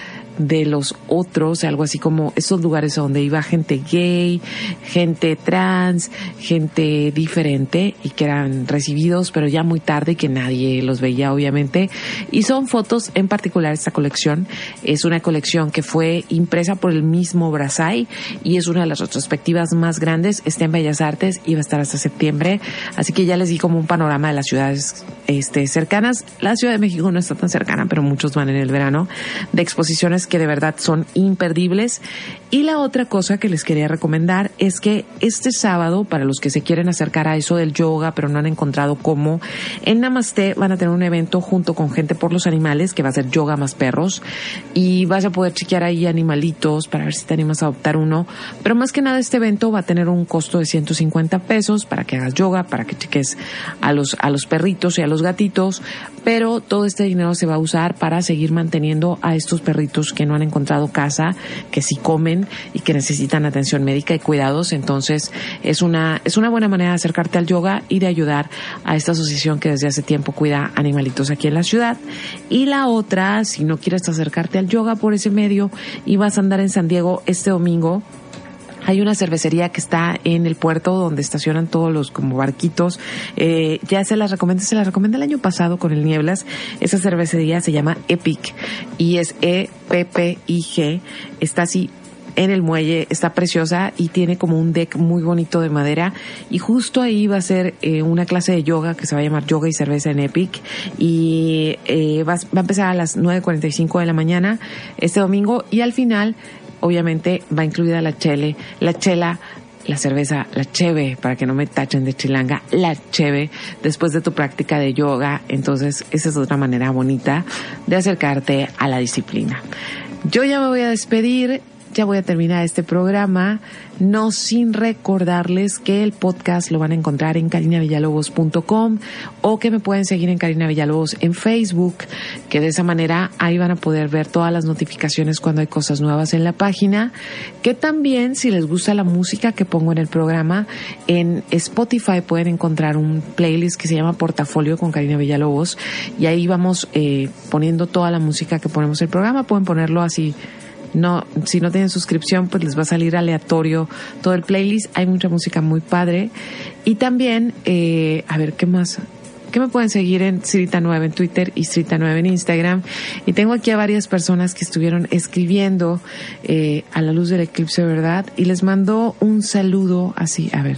de los otros, algo así como esos lugares donde iba gente gay, gente trans, gente diferente y que eran recibidos pero ya muy tarde que nadie los veía obviamente. Y son fotos en particular esta colección. Es una colección que fue impresa por el mismo Brasay y es una de las retrospectivas más grandes. Está en Bellas Artes y va a estar hasta septiembre. Así que ya les di como un panorama de las ciudades este, cercanas. La Ciudad de México no está tan cercana, pero muchos van en el verano, de exposiciones que de verdad son imperdibles. Y la otra cosa que les quería recomendar es que este sábado, para los que se quieren acercar a eso del yoga, pero no han encontrado cómo, en Namaste van a tener un evento junto con Gente por los Animales, que va a ser yoga más perros, y vas a poder chequear ahí animalitos para ver si te animas a adoptar uno. Pero más que nada, este evento va a tener un costo de 150 pesos para que hagas yoga, para que cheques a los, a los perritos y a los gatitos, pero todo este dinero se va a usar para seguir manteniendo a estos perritos que no han encontrado casa, que sí comen y que necesitan atención médica y cuidados. Entonces, es una, es una buena manera de acercarte al yoga y de ayudar a esta asociación que desde hace tiempo cuida animalitos aquí en la ciudad. Y la otra, si no quieres acercarte al yoga por ese medio y vas a andar en San Diego este domingo, hay una cervecería que está en el puerto donde estacionan todos los como barquitos. Eh, ya se las recomendé, se las recomendé el año pasado con el Nieblas. Esa cervecería se llama Epic y es E-P-P-I-G. Está así en el muelle, está preciosa y tiene como un deck muy bonito de madera y justo ahí va a ser eh, una clase de yoga que se va a llamar Yoga y Cerveza en Epic y eh, va, va a empezar a las 9.45 de la mañana este domingo y al final obviamente va incluida la chele, la chela, la cerveza, la cheve, para que no me tachen de chilanga, la cheve, después de tu práctica de yoga. Entonces, esa es otra manera bonita de acercarte a la disciplina. Yo ya me voy a despedir ya voy a terminar este programa, no sin recordarles que el podcast lo van a encontrar en carinavillalobos.com o que me pueden seguir en Karina Villalobos en Facebook, que de esa manera ahí van a poder ver todas las notificaciones cuando hay cosas nuevas en la página, que también si les gusta la música que pongo en el programa, en Spotify pueden encontrar un playlist que se llama Portafolio con Karina Villalobos y ahí vamos eh, poniendo toda la música que ponemos en el programa, pueden ponerlo así no, si no tienen suscripción, pues les va a salir aleatorio todo el playlist. Hay mucha música muy padre. Y también, eh, a ver, ¿qué más? ¿Qué me pueden seguir en Srita9 en Twitter y Srita9 en Instagram. Y tengo aquí a varias personas que estuvieron escribiendo eh, a la luz del eclipse, ¿verdad? Y les mando un saludo así, a ver,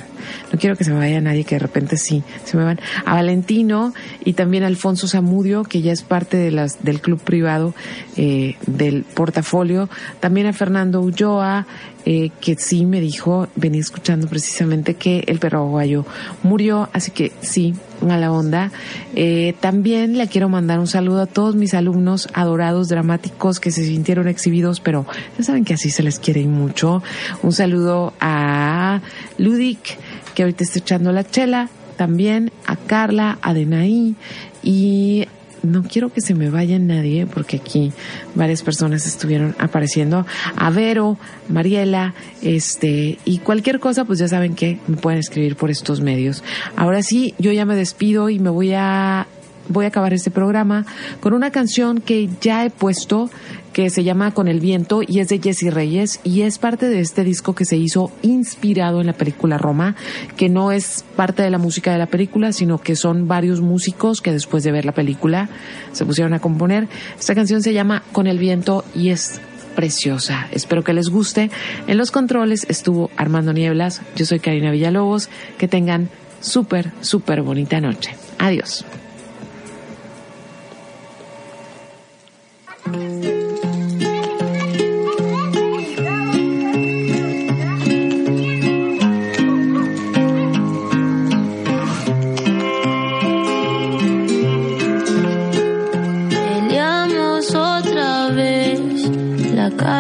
no quiero que se me vaya nadie, que de repente sí, se me van. A Valentino y también a Alfonso Zamudio, que ya es parte de las, del club privado eh, del portafolio. También a Fernando Ulloa, eh, que sí me dijo, venía escuchando precisamente que el perro aguayo murió, así que sí, a la onda. Eh, también le quiero mandar un saludo a todos mis alumnos adorados, dramáticos, que se sintieron exhibidos, pero ya saben que así se les quiere mucho. Un saludo a Ludic, que ahorita está echando la chela, también a Carla, a Denaí y no quiero que se me vaya nadie porque aquí varias personas estuvieron apareciendo. A Vero, Mariela, este, y cualquier cosa, pues ya saben que me pueden escribir por estos medios. Ahora sí, yo ya me despido y me voy a voy a acabar este programa con una canción que ya he puesto que se llama Con el viento y es de Jesse Reyes y es parte de este disco que se hizo inspirado en la película Roma, que no es parte de la música de la película, sino que son varios músicos que después de ver la película se pusieron a componer. Esta canción se llama Con el viento y es preciosa. Espero que les guste. En los controles estuvo Armando Nieblas. Yo soy Karina Villalobos. Que tengan súper, súper bonita noche. Adiós.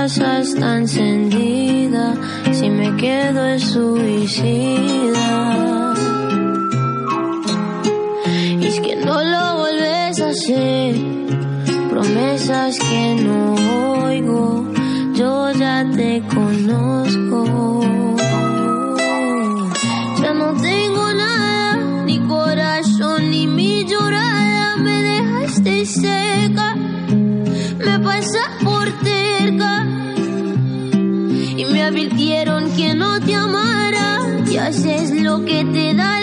La casa está encendida, si me quedo es suicida. Y es que no lo vuelves a hacer, promesas que no oigo, yo ya te conozco. advirtieron que no te amara. Y haces lo que te da